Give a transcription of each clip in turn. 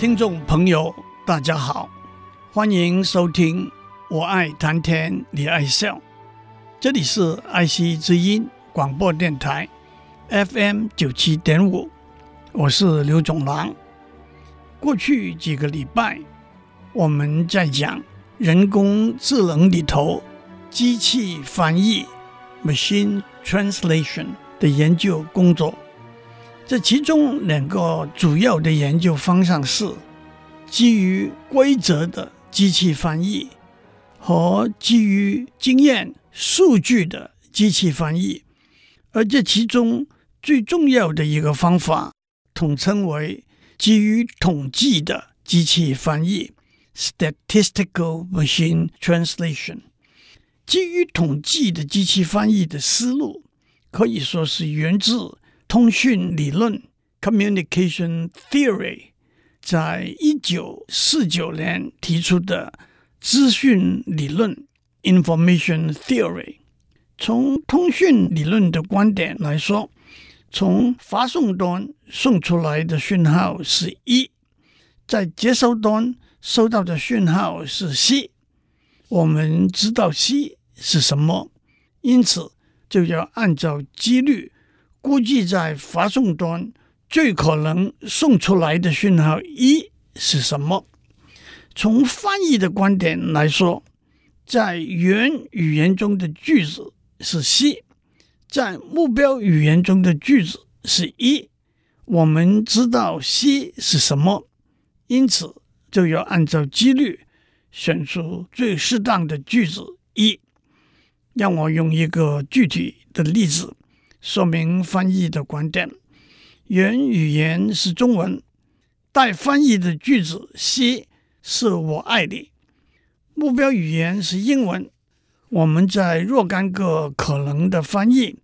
听众朋友，大家好，欢迎收听。我爱谈天，你爱笑。这里是爱惜之音广播电台，FM 九七点五，我是刘总郎。过去几个礼拜，我们在讲人工智能里头机器翻译 （machine translation） 的研究工作。这其中两个主要的研究方向是基于规则的机器翻译和基于经验数据的机器翻译，而这其中最重要的一个方法统称为基于统计的机器翻译 （statistical machine translation）。基于统计的机器翻译的思路可以说是源自。通讯理论 （Communication Theory） 在一九四九年提出的资讯理论 （Information Theory）。从通讯理论的观点来说，从发送端送出来的讯号是一，在接收端收到的讯号是 C。我们知道 C 是什么，因此就要按照几率。估计在发送端最可能送出来的讯号一是什么？从翻译的观点来说，在原语言中的句子是 C，在目标语言中的句子是一。我们知道 C 是什么，因此就要按照几率选出最适当的句子一。让我用一个具体的例子。说明翻译的观点，原语言是中文，待翻译的句子 C 是我爱你。目标语言是英文，我们在若干个可能的翻译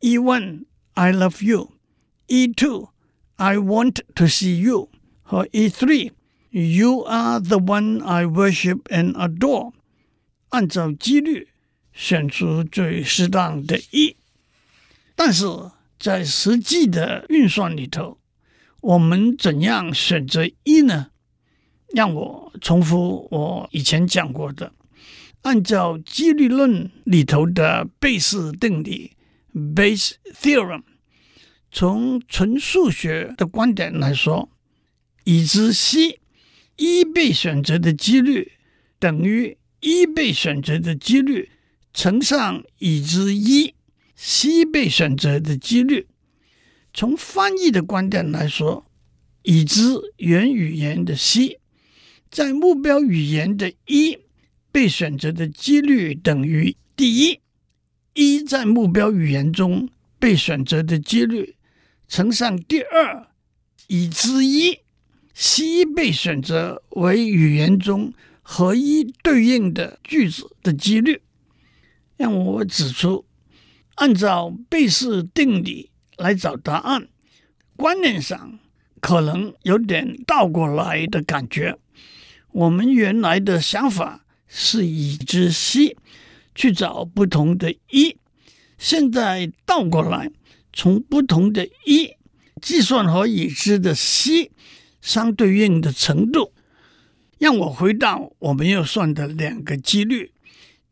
：E1 I love you，E2 I want to see you 和 E3 You are the one I worship and adore。按照几率选出最适当的一。但是在实际的运算里头，我们怎样选择一呢？让我重复我以前讲过的，按照几率论里头的贝氏定理 （Bayes theorem），从纯数学的观点来说，已知 C 一被选择的几率等于一被选择的几率乘上已知一。C 被选择的几率，从翻译的观点来说，已知原语言的 C 在目标语言的一被选择的几率等于第一，一在目标语言中被选择的几率乘上第二已知一，C 被选择为语言中和一对应的句子的几率。让我指出。按照贝氏定理来找答案，观念上可能有点倒过来的感觉。我们原来的想法是已知 C 去找不同的一，现在倒过来，从不同的一计算和已知的 C 相对应的程度。让我回到我们要算的两个几率，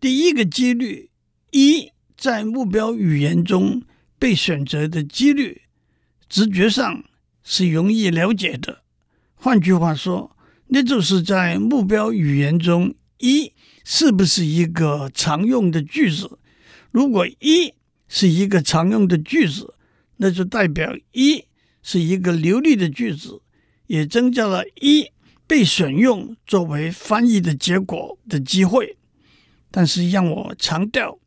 第一个几率一。在目标语言中被选择的几率，直觉上是容易了解的。换句话说，那就是在目标语言中，一是不是一个常用的句子？如果一是一个常用的句子，那就代表一是一个流利的句子，也增加了一被选用作为翻译的结果的机会。但是让我强调。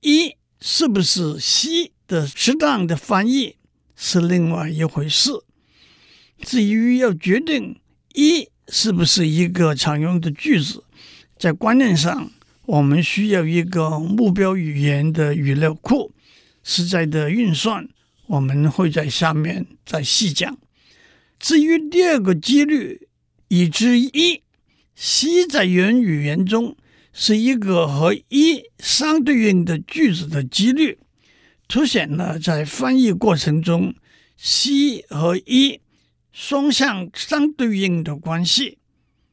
一是不是西的适当的翻译是另外一回事。至于要决定一是不是一个常用的句子，在观念上，我们需要一个目标语言的语料库。实在的运算，我们会在下面再细讲。至于第二个几率，已知一西在原语言中是一个和一相对应的句子的几率，凸显了在翻译过程中 C 和一双向相对应的关系。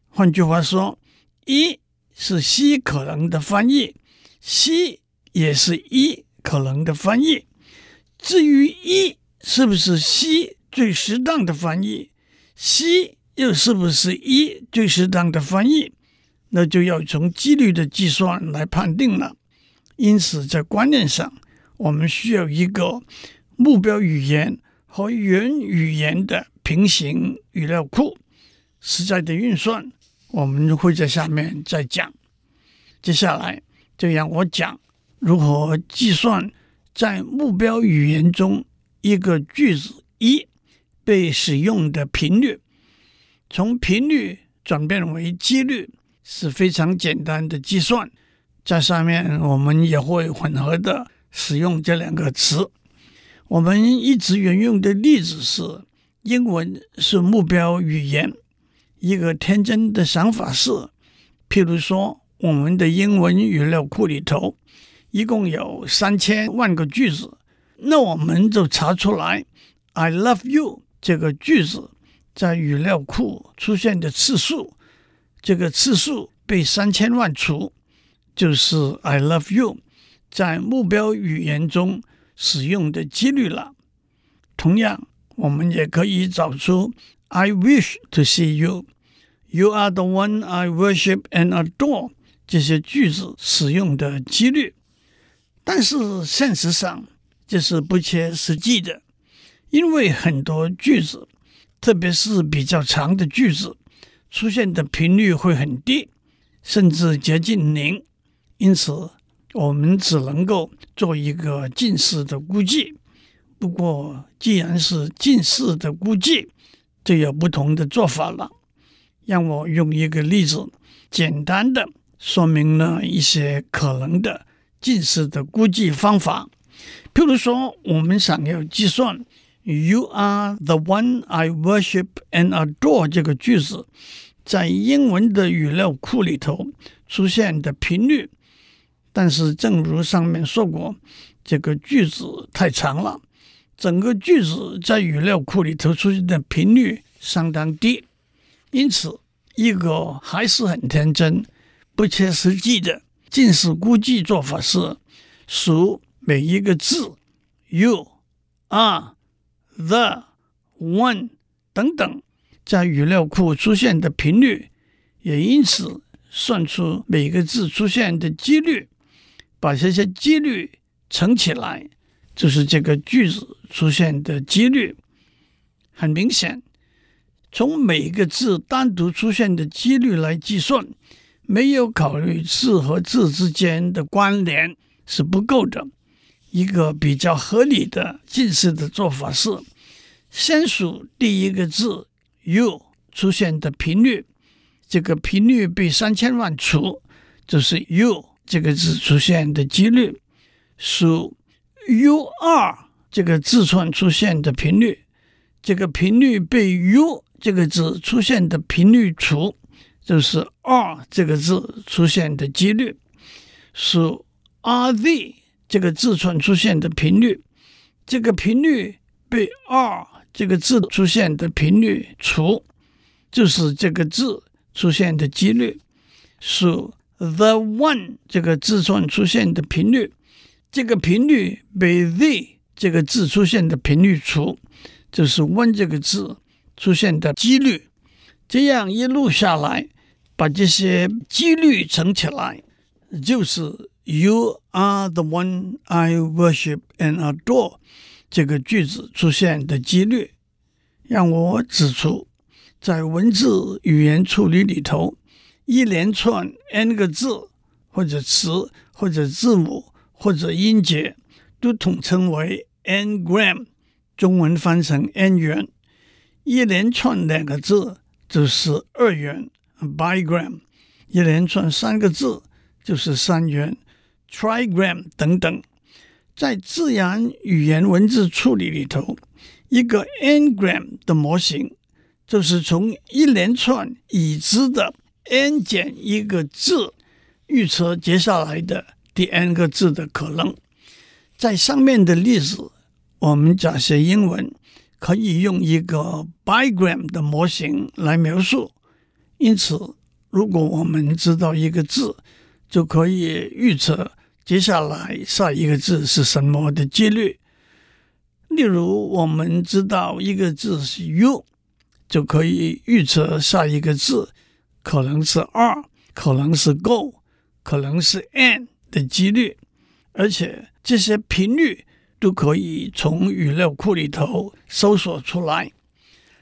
换句话说，一是 C 可能的翻译，C 也是一可能的翻译。至于一是不是 C 最适当的翻译，C 又是不是一最适当的翻译，那就要从几率的计算来判定了。因此，在观念上，我们需要一个目标语言和原语言的平行语料库。实在的运算，我们会在下面再讲。接下来就让我讲如何计算在目标语言中一个句子一被使用的频率。从频率转变为几率是非常简单的计算，在上面我们也会混合的使用这两个词。我们一直沿用的例子是英文是目标语言。一个天真的想法是，譬如说，我们的英文语料库里头一共有三千万个句子，那我们就查出来 "I love you" 这个句子。在语料库出现的次数，这个次数被三千万除，就是 I love you 在目标语言中使用的几率了。同样，我们也可以找出 I wish to see you，You are the one I worship and adore 这些句子使用的几率。但是现实上，这是不切实际的，因为很多句子。特别是比较长的句子，出现的频率会很低，甚至接近零。因此，我们只能够做一个近似的估计。不过，既然是近似的估计，就有不同的做法了。让我用一个例子，简单的说明了一些可能的近似的估计方法。譬如说，我们想要计算。You are the one I worship and adore 这个句子在英文的语料库里头出现的频率，但是正如上面说过，这个句子太长了，整个句子在语料库里头出现的频率相当低，因此一个还是很天真、不切实际的近似估计做法是数每一个字 You are。The one 等等，在语料库出现的频率，也因此算出每个字出现的几率，把这些几率乘起来，就是这个句子出现的几率。很明显，从每个字单独出现的几率来计算，没有考虑字和字之间的关联是不够的。一个比较合理的近似的做法是，先数第一个字 “u” 出现的频率，这个频率被三千万除，就是 “u” 这个字出现的几率；数 “u r” 这个字串出现的频率，这个频率被 “u” 这个字出现的频率除，就是 “r” 这个字出现的几率；数 “r z” 这个字串出现的频率，这个频率被 “r” 这个字出现的频率除，就是这个字出现的几率；数 the one 这个字串出现的频率，这个频率被 the 这个字出现的频率除，就是 one 这个字出现的几率。这样一路下来，把这些几率乘起来，就是 You are the one I worship and adore。这个句子出现的几率，让我指出，在文字语言处理里头，一连串 n 个字或者词或者字母或者音节，都统称为 n-gram，中文翻成 n 元。一连串两个字就是二元 （bigram），一连串三个字就是三元 （trigram） 等等。在自然语言文字处理里头，一个 n-gram 的模型就是从一连串已知的 n 减一个字预测接下来的第 n 个字的可能。在上面的例子，我们假设英文可以用一个 bigram 的模型来描述。因此，如果我们知道一个字，就可以预测。接下来下一个字是什么的几率？例如，我们知道一个字是 “u”，就可以预测下一个字可能是 “r”，可能是 “go”，可能是 “n” 的几率。而且这些频率都可以从语料库里头搜索出来。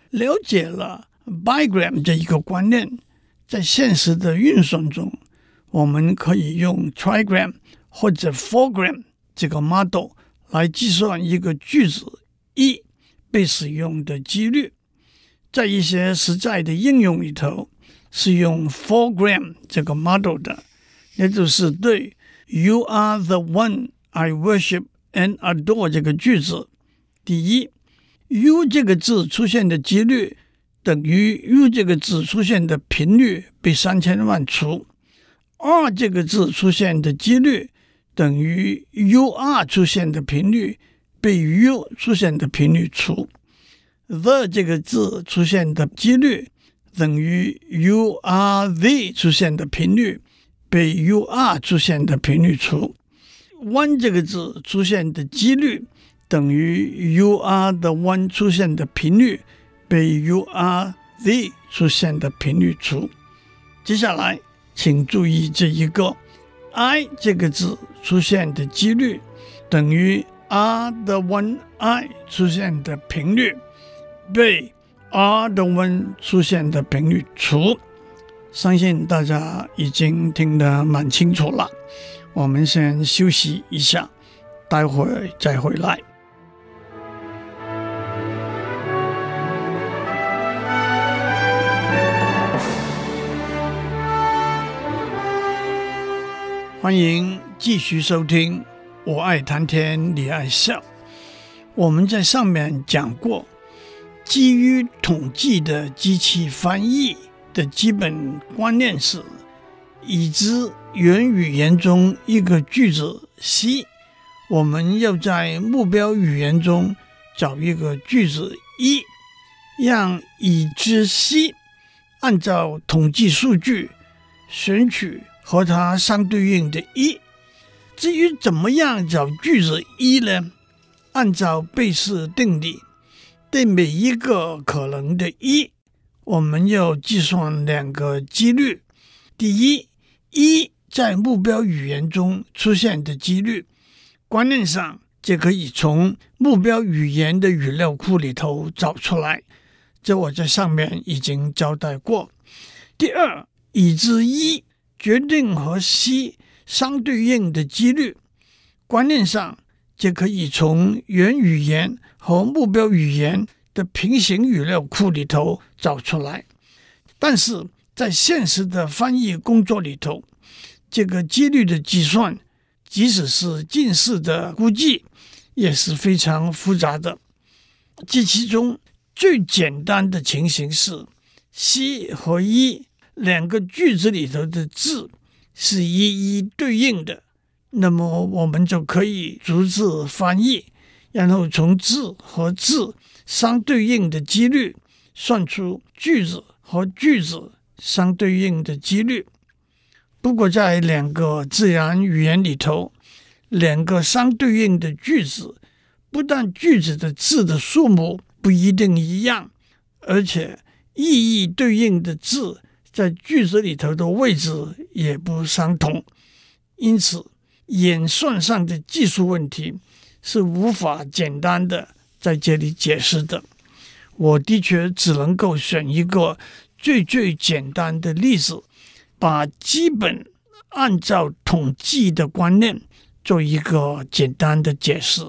了解了 bigram 这一个观念，在现实的运算中，我们可以用 trigram。或者 4gram 这个 model 来计算一个句子一被使用的几率，在一些实在的应用里头是用 4gram 这个 model 的，也就是对 “You are the one I worship and adore” 这个句子，第一，“you” 这个字出现的几率等于 you 这个字出现的频率被三千万除二这个字出现的几率。等于 U R 出现的频率被 U 出现的频率除，the 这个字出现的几率等于 U R V 出现的频率被 U R 出现的频率除，one 这个字出现的几率等于 U R 的 one 出现的频率被 U R Z 出现的频率除。接下来，请注意这一个。I 这个字出现的几率等于 R 的 one I 出现的频率被 R 的 one 出现的频率除。相信大家已经听得蛮清楚了。我们先休息一下，待会儿再回来。欢迎继续收听《我爱谈天，你爱笑》。我们在上面讲过，基于统计的机器翻译的基本观念是：已知原语言中一个句子 C，我们要在目标语言中找一个句子 E，让已知 C 按照统计数据选取。和它相对应的一，至于怎么样找句子一呢？按照贝氏定理，对每一个可能的一，我们要计算两个几率。第一，一在目标语言中出现的几率，观念上就可以从目标语言的语料库里头找出来。这我在上面已经交代过。第二，已知一。决定和 C 相对应的几率，观念上就可以从原语言和目标语言的平行语料库里头找出来。但是在现实的翻译工作里头，这个几率的计算，即使是近似的估计，也是非常复杂的。这其中最简单的情形是 C 和 E。两个句子里头的字是一一对应的，那么我们就可以逐字翻译，然后从字和字相对应的几率算出句子和句子相对应的几率。不过，在两个自然语言里头，两个相对应的句子，不但句子的字的数目不一定一样，而且意义对应的字。在句子里头的位置也不相同，因此演算上的技术问题是无法简单的在这里解释的。我的确只能够选一个最最简单的例子，把基本按照统计的观念做一个简单的解释。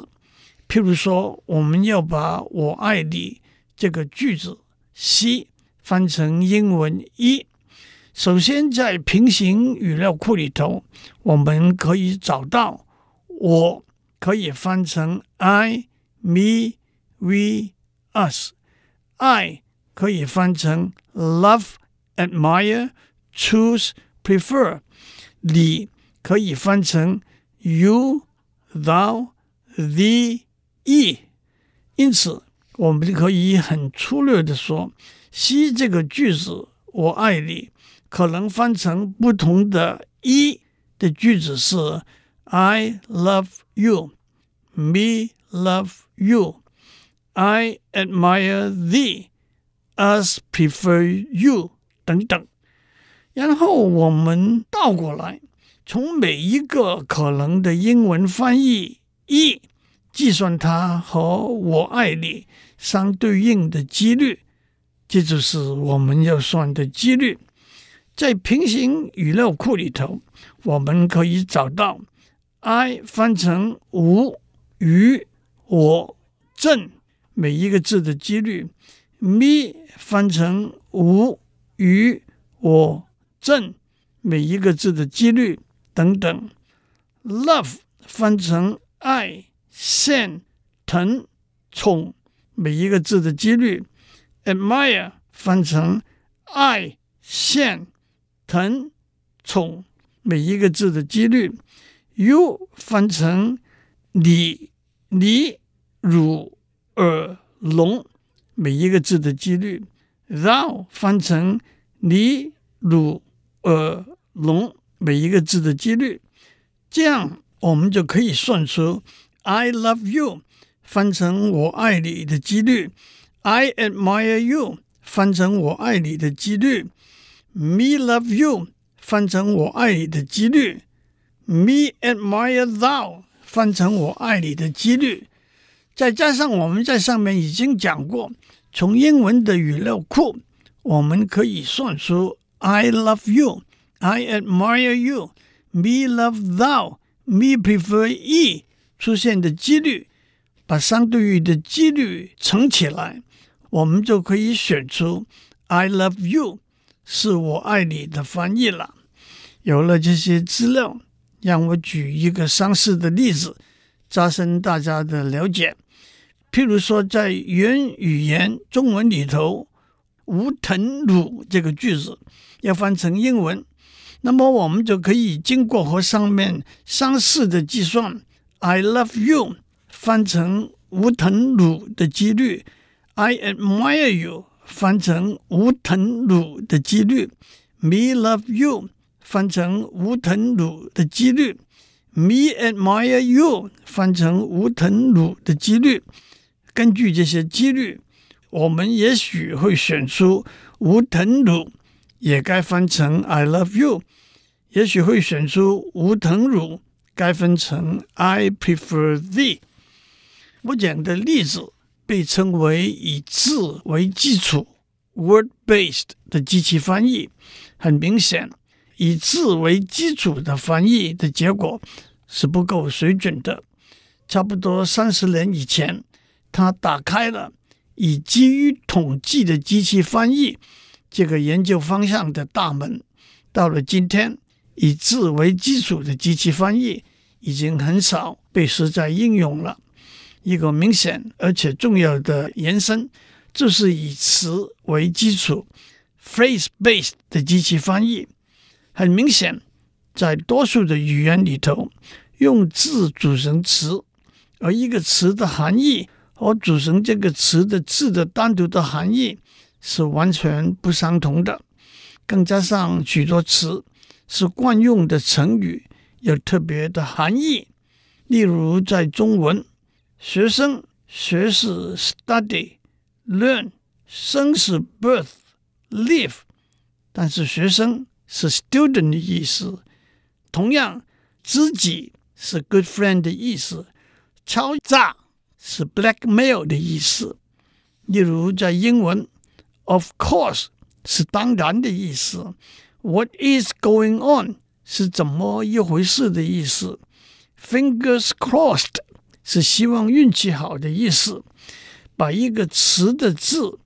譬如说，我们要把我爱你这个句子 C 翻成英文 E。首先，在平行语料库里头，我们可以找到我可以翻成 I、me、we、us。I 可以翻成 love、admire、choose、prefer。你可以翻成 you、thou、thee、因此，我们可以很粗略的说，C 这个句子“我爱你”。可能翻成不同的“一”的句子是：I love you, me love you, I admire thee, us prefer you 等等。然后我们倒过来，从每一个可能的英文翻译“一”计算它和“我爱你”相对应的几率，这就是我们要算的几率。在平行语料库里头，我们可以找到 I 翻成无、与、我、正每一个字的几率；me 翻成无、与、我、正每一个字的几率等等；love 翻成爱、羡、疼、宠每一个字的几率；admire 翻成爱、羡。疼、宠每一个字的几率，you 翻成你、你、汝、尔、龙每一个字的几率，thou 翻成你、汝、尔、龙每一个字的几率，这样我们就可以算出 I love you 翻成我爱你的几率，I admire you 翻成我爱你的几率。Me love you 翻成我爱你的几率，Me admire thou 翻成我爱你的几率，再加上我们在上面已经讲过，从英文的语料库，我们可以算出 I love you, I admire you, me love thou, me prefer ye 出现的几率，把相对于的几率乘起来，我们就可以选出 I love you。是我爱你的翻译了。有了这些资料，让我举一个相似的例子，加深大家的了解。譬如说，在原语言中文里头，“无疼汝”这个句子要翻成英文，那么我们就可以经过和上面相似的计算：“I love you” 翻成“无疼汝”的几率，“I admire you”。翻成吾疼汝的几率，me love you 翻成吾疼汝的几率，me admire you 翻成吾疼汝的几率。根据这些几率，我们也许会选出吾疼汝也该翻成 I love you，也许会选出吾疼汝该分成 I prefer thee。我讲的例子。被称为以字为基础 （word-based） 的机器翻译，很明显，以字为基础的翻译的结果是不够水准的。差不多三十年以前，他打开了以基于统计的机器翻译这个研究方向的大门。到了今天，以字为基础的机器翻译已经很少被实在应用了。一个明显而且重要的延伸，就是以词为基础 （phrase-based） 的机器翻译。很明显，在多数的语言里头，用字组成词，而一个词的含义和组成这个词的字的单独的含义是完全不相同的。更加上许多词是惯用的成语，有特别的含义。例如，在中文。学生学是 study，learn 生是 birth，live，但是学生是 student 的意思。同样，知己是 good friend 的意思，敲诈是 blackmail 的意思。例如，在英文，of course 是当然的意思，what is going on 是怎么一回事的意思，fingers crossed。 是希望运气好的意思。把一个词的字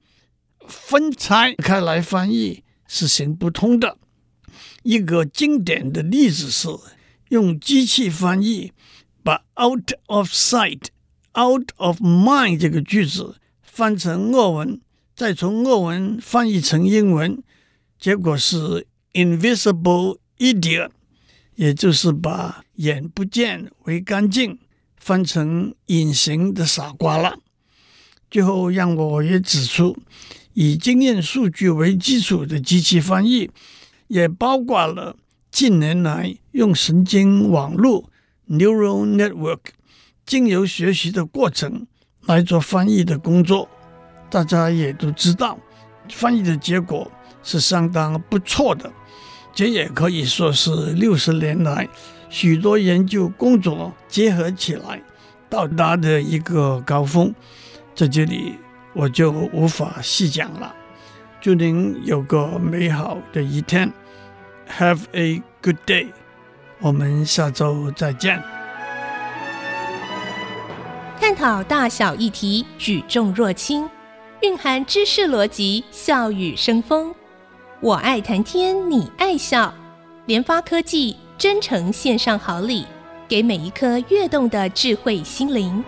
分拆开来翻译是行不通的。一个经典的例子是用机器翻译，把 “out of sight, out of mind” 这个句子翻成俄文，再从俄文翻译成英文，结果是 “invisible idiot”，也就是把“眼不见为干净”翻成“隐形的傻瓜”了。最后，让我也指出，以经验数据为基础的机器翻译，也包括了近年来用神经网络 （neural network） 经由学习的过程来做翻译的工作。大家也都知道，翻译的结果是相当不错的。这也可以说是六十年来许多研究工作结合起来到达的一个高峰。在这里我就无法细讲了。祝您有个美好的一天，Have a good day。我们下周再见。探讨大小议题，举重若轻，蕴含知识逻辑，笑语生风。我爱谈天，你爱笑。联发科技真诚献上好礼，给每一颗跃动的智慧心灵。